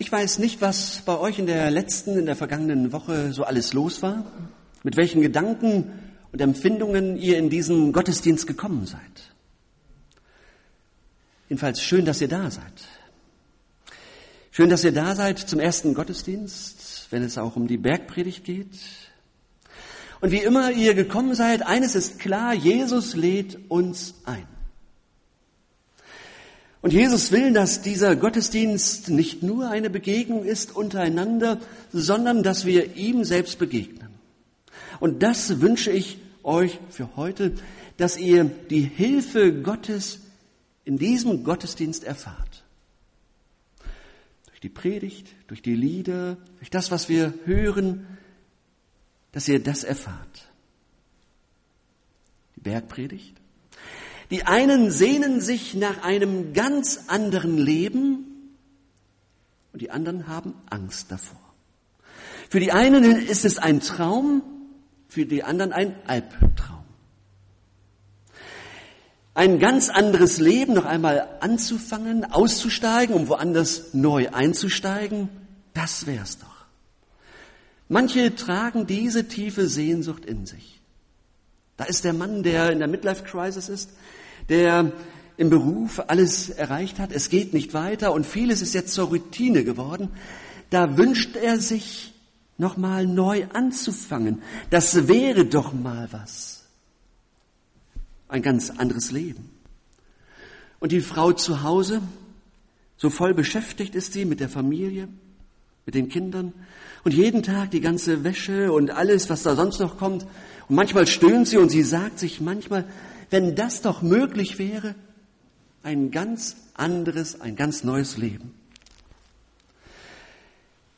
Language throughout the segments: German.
Ich weiß nicht, was bei euch in der letzten, in der vergangenen Woche so alles los war, mit welchen Gedanken und Empfindungen ihr in diesen Gottesdienst gekommen seid. Jedenfalls schön, dass ihr da seid. Schön, dass ihr da seid zum ersten Gottesdienst, wenn es auch um die Bergpredigt geht. Und wie immer ihr gekommen seid, eines ist klar, Jesus lädt uns ein. Und Jesus will, dass dieser Gottesdienst nicht nur eine Begegnung ist untereinander, sondern dass wir ihm selbst begegnen. Und das wünsche ich euch für heute, dass ihr die Hilfe Gottes in diesem Gottesdienst erfahrt. Durch die Predigt, durch die Lieder, durch das, was wir hören, dass ihr das erfahrt. Die Bergpredigt, die einen sehnen sich nach einem ganz anderen Leben und die anderen haben Angst davor. Für die einen ist es ein Traum, für die anderen ein Albtraum. Ein ganz anderes Leben noch einmal anzufangen, auszusteigen, um woanders neu einzusteigen, das wär's doch. Manche tragen diese tiefe Sehnsucht in sich. Da ist der Mann, der in der Midlife Crisis ist, der im Beruf alles erreicht hat, es geht nicht weiter und vieles ist jetzt zur Routine geworden, da wünscht er sich nochmal neu anzufangen. Das wäre doch mal was. Ein ganz anderes Leben. Und die Frau zu Hause, so voll beschäftigt ist sie mit der Familie, mit den Kindern und jeden Tag die ganze Wäsche und alles, was da sonst noch kommt. Und manchmal stöhnt sie und sie sagt sich manchmal, wenn das doch möglich wäre, ein ganz anderes, ein ganz neues Leben.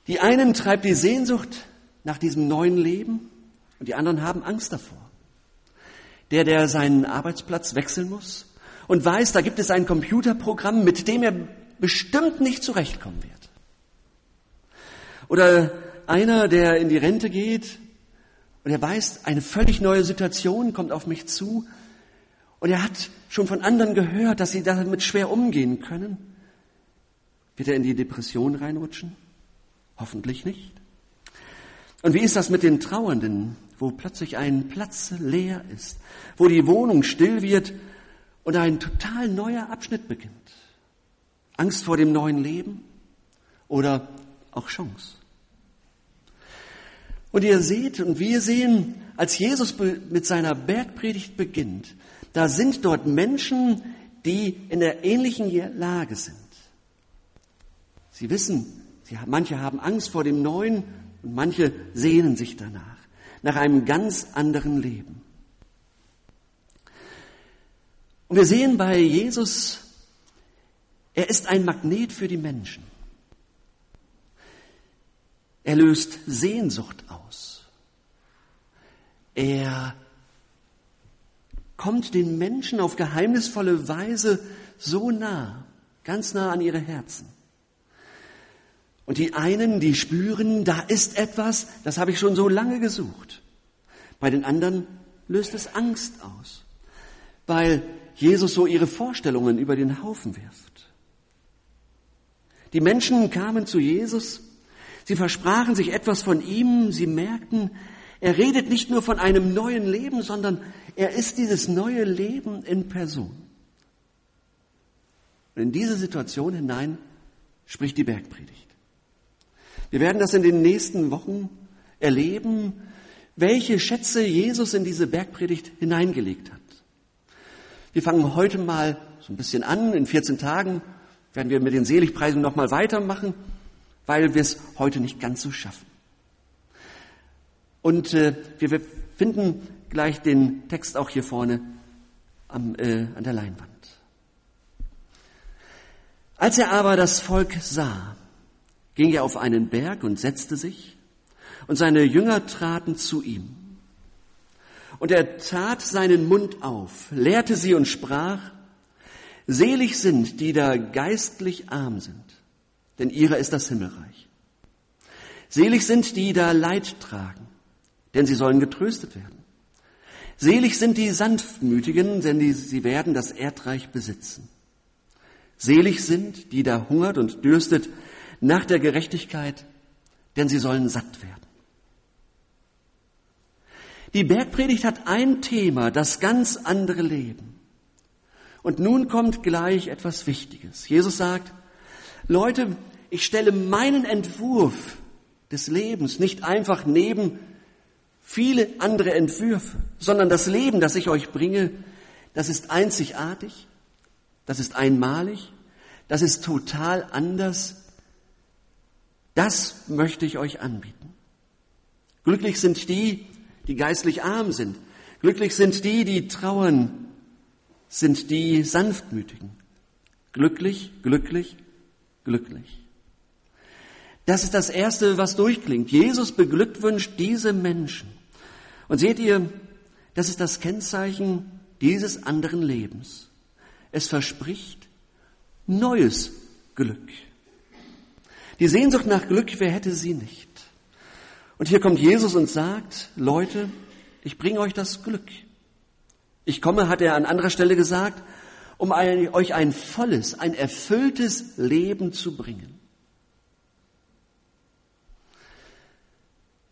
Die einen treibt die Sehnsucht nach diesem neuen Leben und die anderen haben Angst davor. Der, der seinen Arbeitsplatz wechseln muss und weiß, da gibt es ein Computerprogramm, mit dem er bestimmt nicht zurechtkommen wird. Oder einer, der in die Rente geht und er weiß, eine völlig neue Situation kommt auf mich zu und er hat schon von anderen gehört, dass sie damit schwer umgehen können. Wird er in die Depression reinrutschen? Hoffentlich nicht. Und wie ist das mit den Trauernden, wo plötzlich ein Platz leer ist, wo die Wohnung still wird und ein total neuer Abschnitt beginnt? Angst vor dem neuen Leben oder auch Chance? Und ihr seht und wir sehen, als Jesus mit seiner Bergpredigt beginnt, da sind dort Menschen, die in der ähnlichen Lage sind. Sie wissen, sie, manche haben Angst vor dem Neuen und manche sehnen sich danach, nach einem ganz anderen Leben. Und wir sehen bei Jesus, er ist ein Magnet für die Menschen. Er löst Sehnsucht aus. Er kommt den Menschen auf geheimnisvolle Weise so nah, ganz nah an ihre Herzen. Und die einen, die spüren, da ist etwas, das habe ich schon so lange gesucht. Bei den anderen löst es Angst aus, weil Jesus so ihre Vorstellungen über den Haufen wirft. Die Menschen kamen zu Jesus, sie versprachen sich etwas von ihm, sie merkten, er redet nicht nur von einem neuen Leben, sondern er ist dieses neue Leben in Person. Und in diese Situation hinein spricht die Bergpredigt. Wir werden das in den nächsten Wochen erleben, welche Schätze Jesus in diese Bergpredigt hineingelegt hat. Wir fangen heute mal so ein bisschen an. In 14 Tagen werden wir mit den Seligpreisen nochmal weitermachen, weil wir es heute nicht ganz so schaffen. Und äh, wir finden gleich den Text auch hier vorne am, äh, an der Leinwand. Als er aber das Volk sah, ging er auf einen Berg und setzte sich, und seine Jünger traten zu ihm. Und er tat seinen Mund auf, lehrte sie und sprach, Selig sind, die da geistlich arm sind, denn ihrer ist das Himmelreich. Selig sind, die da Leid tragen, denn sie sollen getröstet werden. Selig sind die Sanftmütigen, denn die, sie werden das Erdreich besitzen. Selig sind, die da hungert und dürstet nach der Gerechtigkeit, denn sie sollen satt werden. Die Bergpredigt hat ein Thema, das ganz andere Leben. Und nun kommt gleich etwas Wichtiges. Jesus sagt, Leute, ich stelle meinen Entwurf des Lebens nicht einfach neben viele andere Entwürfe, sondern das Leben, das ich euch bringe, das ist einzigartig, das ist einmalig, das ist total anders. Das möchte ich euch anbieten. Glücklich sind die, die geistlich arm sind. Glücklich sind die, die trauern, sind die Sanftmütigen. Glücklich, glücklich, glücklich. Das ist das Erste, was durchklingt. Jesus beglückwünscht diese Menschen. Und seht ihr, das ist das Kennzeichen dieses anderen Lebens. Es verspricht neues Glück. Die Sehnsucht nach Glück, wer hätte sie nicht? Und hier kommt Jesus und sagt, Leute, ich bringe euch das Glück. Ich komme, hat er an anderer Stelle gesagt, um euch ein volles, ein erfülltes Leben zu bringen.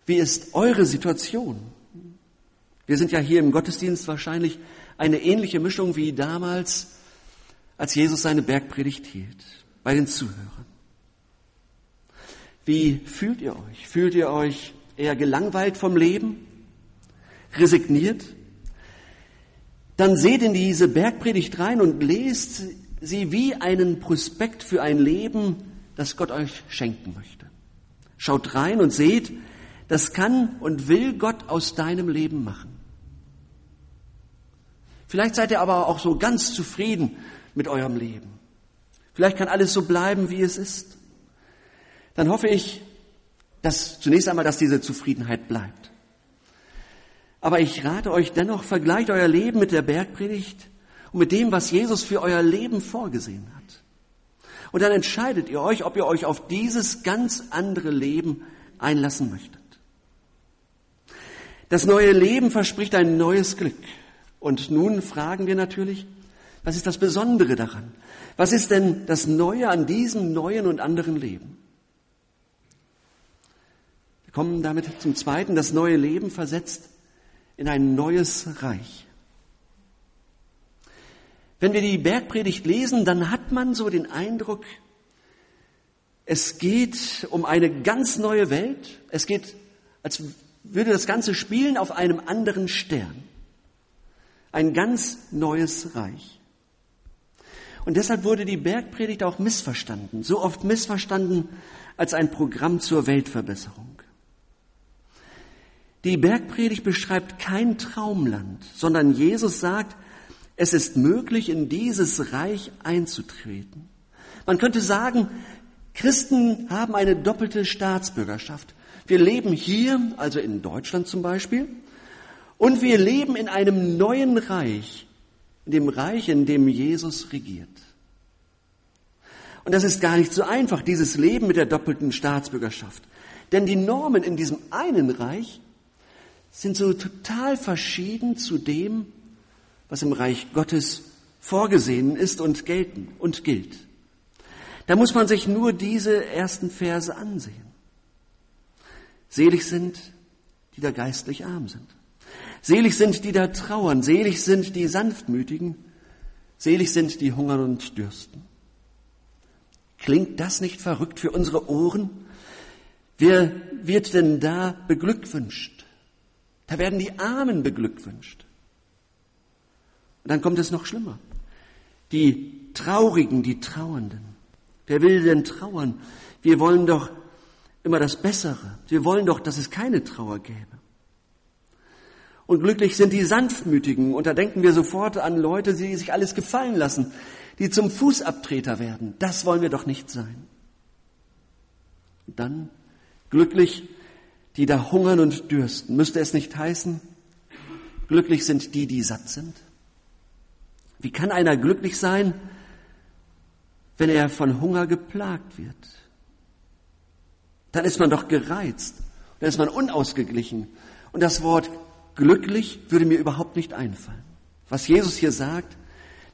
Wie ist eure Situation? Wir sind ja hier im Gottesdienst wahrscheinlich eine ähnliche Mischung wie damals, als Jesus seine Bergpredigt hielt, bei den Zuhörern. Wie fühlt ihr euch? Fühlt ihr euch eher gelangweilt vom Leben? Resigniert? Dann seht in diese Bergpredigt rein und lest sie wie einen Prospekt für ein Leben, das Gott euch schenken möchte. Schaut rein und seht, das kann und will Gott aus deinem Leben machen. Vielleicht seid ihr aber auch so ganz zufrieden mit eurem Leben. Vielleicht kann alles so bleiben, wie es ist. Dann hoffe ich, dass zunächst einmal, dass diese Zufriedenheit bleibt. Aber ich rate euch dennoch, vergleicht euer Leben mit der Bergpredigt und mit dem, was Jesus für euer Leben vorgesehen hat. Und dann entscheidet ihr euch, ob ihr euch auf dieses ganz andere Leben einlassen möchtet. Das neue Leben verspricht ein neues Glück. Und nun fragen wir natürlich, was ist das Besondere daran? Was ist denn das Neue an diesem neuen und anderen Leben? Wir kommen damit zum Zweiten. Das neue Leben versetzt in ein neues Reich. Wenn wir die Bergpredigt lesen, dann hat man so den Eindruck, es geht um eine ganz neue Welt. Es geht, als würde das Ganze spielen auf einem anderen Stern. Ein ganz neues Reich. Und deshalb wurde die Bergpredigt auch missverstanden, so oft missverstanden als ein Programm zur Weltverbesserung. Die Bergpredigt beschreibt kein Traumland, sondern Jesus sagt, es ist möglich, in dieses Reich einzutreten. Man könnte sagen, Christen haben eine doppelte Staatsbürgerschaft. Wir leben hier, also in Deutschland zum Beispiel, und wir leben in einem neuen Reich, in dem Reich, in dem Jesus regiert. Und das ist gar nicht so einfach, dieses Leben mit der doppelten Staatsbürgerschaft. Denn die Normen in diesem einen Reich sind so total verschieden zu dem, was im Reich Gottes vorgesehen ist und gelten und gilt. Da muss man sich nur diese ersten Verse ansehen. Selig sind, die da geistlich arm sind. Selig sind, die da trauern. Selig sind die Sanftmütigen. Selig sind die hungern und dürsten. Klingt das nicht verrückt für unsere Ohren? Wer wird denn da beglückwünscht? Da werden die Armen beglückwünscht. Und dann kommt es noch schlimmer. Die Traurigen, die Trauernden. Wer will denn trauern? Wir wollen doch immer das Bessere. Wir wollen doch, dass es keine Trauer gäbe. Und glücklich sind die Sanftmütigen. Und da denken wir sofort an Leute, die sich alles gefallen lassen, die zum Fußabtreter werden. Das wollen wir doch nicht sein. Dann glücklich, die da hungern und dürsten. Müsste es nicht heißen, glücklich sind die, die satt sind? Wie kann einer glücklich sein, wenn er von Hunger geplagt wird? Dann ist man doch gereizt, dann ist man unausgeglichen. Und das Wort glücklich würde mir überhaupt nicht einfallen. Was Jesus hier sagt,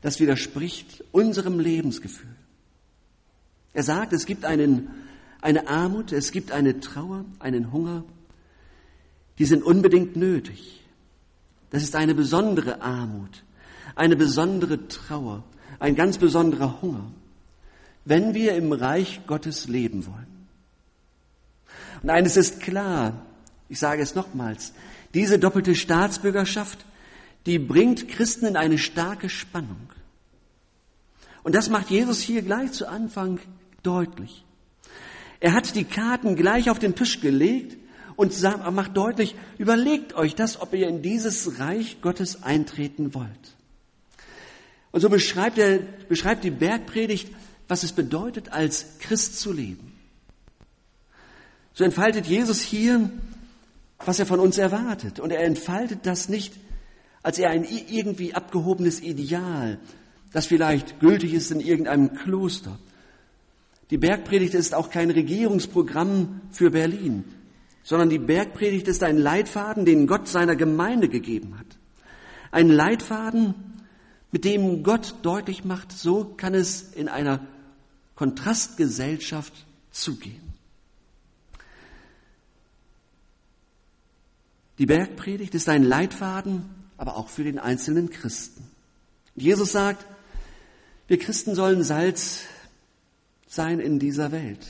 das widerspricht unserem Lebensgefühl. Er sagt, es gibt einen, eine Armut, es gibt eine Trauer, einen Hunger, die sind unbedingt nötig. Das ist eine besondere Armut, eine besondere Trauer, ein ganz besonderer Hunger, wenn wir im Reich Gottes leben wollen. Und eines ist klar, ich sage es nochmals, diese doppelte Staatsbürgerschaft, die bringt Christen in eine starke Spannung. Und das macht Jesus hier gleich zu Anfang deutlich. Er hat die Karten gleich auf den Tisch gelegt und macht deutlich, überlegt euch das, ob ihr in dieses Reich Gottes eintreten wollt. Und so beschreibt, er, beschreibt die Bergpredigt, was es bedeutet, als Christ zu leben. So entfaltet Jesus hier, was er von uns erwartet. Und er entfaltet das nicht als er ein irgendwie abgehobenes Ideal, das vielleicht gültig ist in irgendeinem Kloster. Die Bergpredigt ist auch kein Regierungsprogramm für Berlin sondern die Bergpredigt ist ein Leitfaden, den Gott seiner Gemeinde gegeben hat. Ein Leitfaden, mit dem Gott deutlich macht, so kann es in einer Kontrastgesellschaft zugehen. Die Bergpredigt ist ein Leitfaden, aber auch für den einzelnen Christen. Jesus sagt, wir Christen sollen Salz sein in dieser Welt.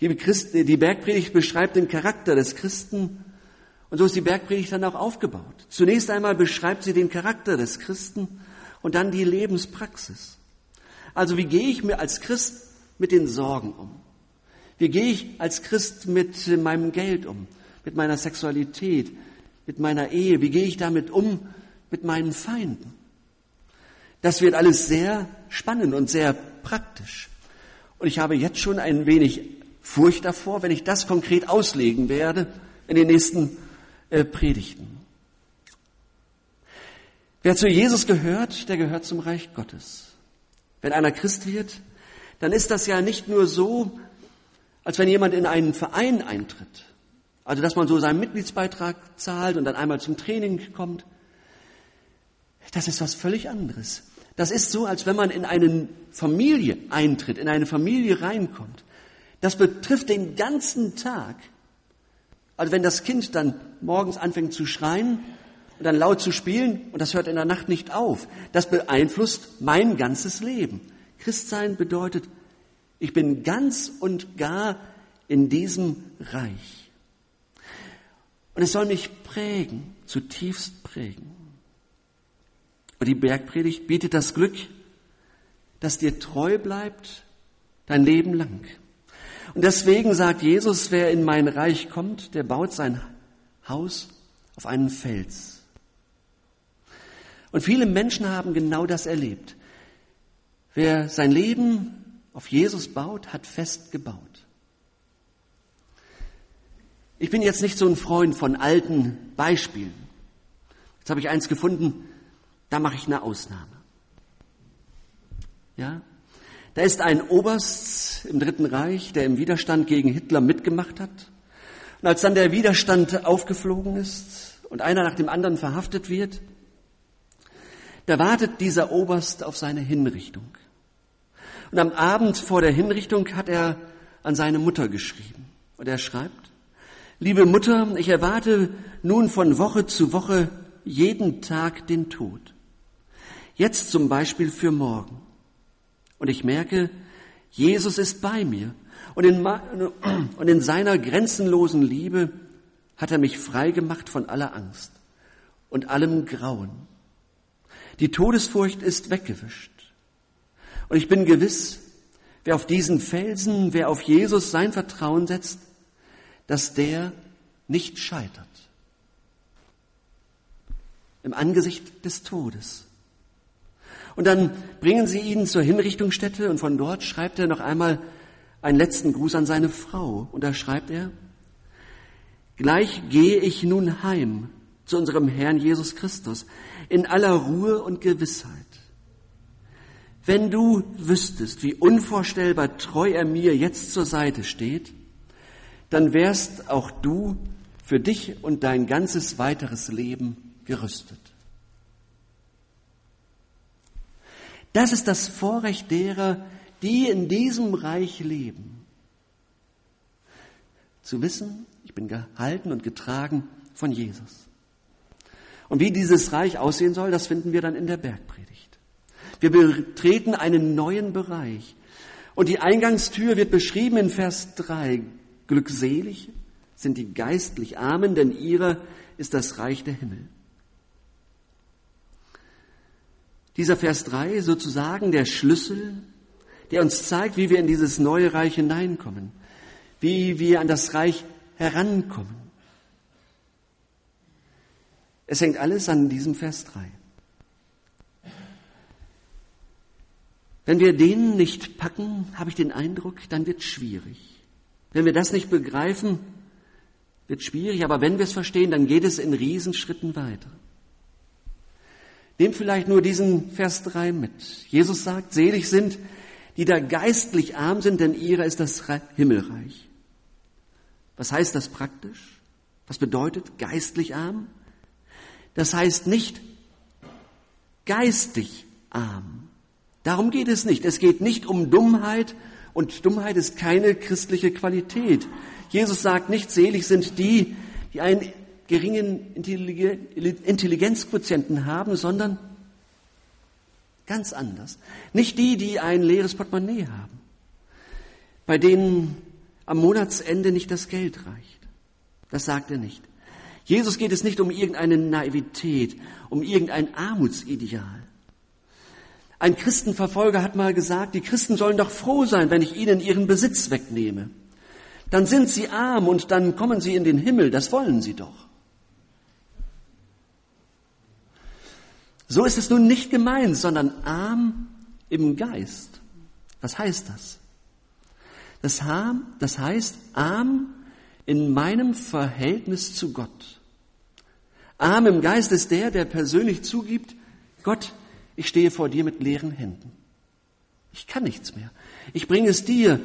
Die, Bergpredigt beschreibt den Charakter des Christen und so ist die Bergpredigt dann auch aufgebaut. Zunächst einmal beschreibt sie den Charakter des Christen und dann die Lebenspraxis. Also wie gehe ich mir als Christ mit den Sorgen um? Wie gehe ich als Christ mit meinem Geld um, mit meiner Sexualität, mit meiner Ehe? Wie gehe ich damit um mit meinen Feinden? Das wird alles sehr spannend und sehr praktisch. Und ich habe jetzt schon ein wenig Furcht davor, wenn ich das konkret auslegen werde in den nächsten äh, Predigten. Wer zu Jesus gehört, der gehört zum Reich Gottes. Wenn einer Christ wird, dann ist das ja nicht nur so, als wenn jemand in einen Verein eintritt. Also, dass man so seinen Mitgliedsbeitrag zahlt und dann einmal zum Training kommt. Das ist was völlig anderes. Das ist so, als wenn man in eine Familie eintritt, in eine Familie reinkommt. Das betrifft den ganzen Tag. Also wenn das Kind dann morgens anfängt zu schreien und dann laut zu spielen und das hört in der Nacht nicht auf, das beeinflusst mein ganzes Leben. Christsein bedeutet, ich bin ganz und gar in diesem Reich. Und es soll mich prägen, zutiefst prägen. Und die Bergpredigt bietet das Glück, das dir treu bleibt dein Leben lang. Und deswegen sagt Jesus, wer in mein Reich kommt, der baut sein Haus auf einen Fels. Und viele Menschen haben genau das erlebt. Wer sein Leben auf Jesus baut, hat fest gebaut. Ich bin jetzt nicht so ein Freund von alten Beispielen. Jetzt habe ich eins gefunden, da mache ich eine Ausnahme. Ja? Da ist ein Oberst im Dritten Reich, der im Widerstand gegen Hitler mitgemacht hat. Und als dann der Widerstand aufgeflogen ist und einer nach dem anderen verhaftet wird, da wartet dieser Oberst auf seine Hinrichtung. Und am Abend vor der Hinrichtung hat er an seine Mutter geschrieben. Und er schreibt, liebe Mutter, ich erwarte nun von Woche zu Woche jeden Tag den Tod. Jetzt zum Beispiel für morgen. Und ich merke, Jesus ist bei mir. Und in, und in seiner grenzenlosen Liebe hat er mich frei gemacht von aller Angst und allem Grauen. Die Todesfurcht ist weggewischt. Und ich bin gewiss, wer auf diesen Felsen, wer auf Jesus sein Vertrauen setzt, dass der nicht scheitert. Im Angesicht des Todes. Und dann bringen sie ihn zur Hinrichtungsstätte und von dort schreibt er noch einmal einen letzten Gruß an seine Frau. Und da schreibt er, Gleich gehe ich nun heim zu unserem Herrn Jesus Christus in aller Ruhe und Gewissheit. Wenn du wüsstest, wie unvorstellbar treu er mir jetzt zur Seite steht, dann wärst auch du für dich und dein ganzes weiteres Leben gerüstet. Das ist das Vorrecht derer, die in diesem Reich leben. Zu wissen, ich bin gehalten und getragen von Jesus. Und wie dieses Reich aussehen soll, das finden wir dann in der Bergpredigt. Wir betreten einen neuen Bereich. Und die Eingangstür wird beschrieben in Vers 3. Glückselig sind die geistlich Armen, denn ihrer ist das Reich der Himmel. Dieser Vers 3 sozusagen der Schlüssel, der uns zeigt, wie wir in dieses neue Reich hineinkommen, wie wir an das Reich herankommen. Es hängt alles an diesem Vers 3. Wenn wir den nicht packen, habe ich den Eindruck, dann wird es schwierig. Wenn wir das nicht begreifen, wird schwierig, aber wenn wir es verstehen, dann geht es in Riesenschritten weiter. Nehmt vielleicht nur diesen Vers 3 mit. Jesus sagt, selig sind, die da geistlich arm sind, denn ihrer ist das Himmelreich. Was heißt das praktisch? Was bedeutet geistlich arm? Das heißt nicht geistig arm. Darum geht es nicht. Es geht nicht um Dummheit und Dummheit ist keine christliche Qualität. Jesus sagt nicht, selig sind die, die einen geringen Intelligenzquotienten haben, sondern ganz anders. Nicht die, die ein leeres Portemonnaie haben, bei denen am Monatsende nicht das Geld reicht. Das sagt er nicht. Jesus geht es nicht um irgendeine Naivität, um irgendein Armutsideal. Ein Christenverfolger hat mal gesagt, die Christen sollen doch froh sein, wenn ich ihnen ihren Besitz wegnehme. Dann sind sie arm und dann kommen sie in den Himmel, das wollen sie doch. So ist es nun nicht gemeint, sondern arm im Geist. Was heißt das? Das, das heißt arm in meinem Verhältnis zu Gott. Arm im Geist ist der, der persönlich zugibt, Gott, ich stehe vor dir mit leeren Händen. Ich kann nichts mehr. Ich bringe es dir.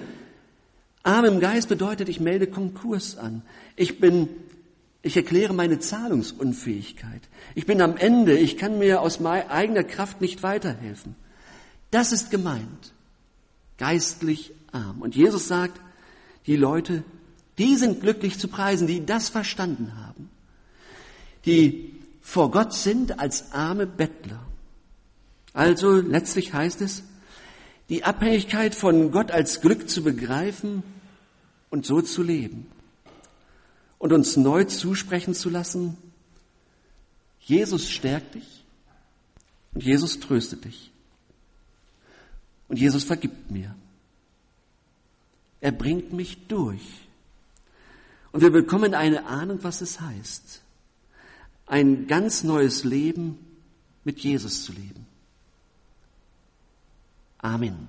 Arm im Geist bedeutet, ich melde Konkurs an. Ich bin ich erkläre meine Zahlungsunfähigkeit. Ich bin am Ende. Ich kann mir aus eigener Kraft nicht weiterhelfen. Das ist gemeint. Geistlich arm. Und Jesus sagt, die Leute, die sind glücklich zu preisen, die das verstanden haben. Die vor Gott sind als arme Bettler. Also letztlich heißt es, die Abhängigkeit von Gott als Glück zu begreifen und so zu leben und uns neu zusprechen zu lassen, Jesus stärkt dich und Jesus tröstet dich und Jesus vergibt mir. Er bringt mich durch. Und wir bekommen eine Ahnung, was es heißt, ein ganz neues Leben mit Jesus zu leben. Amen.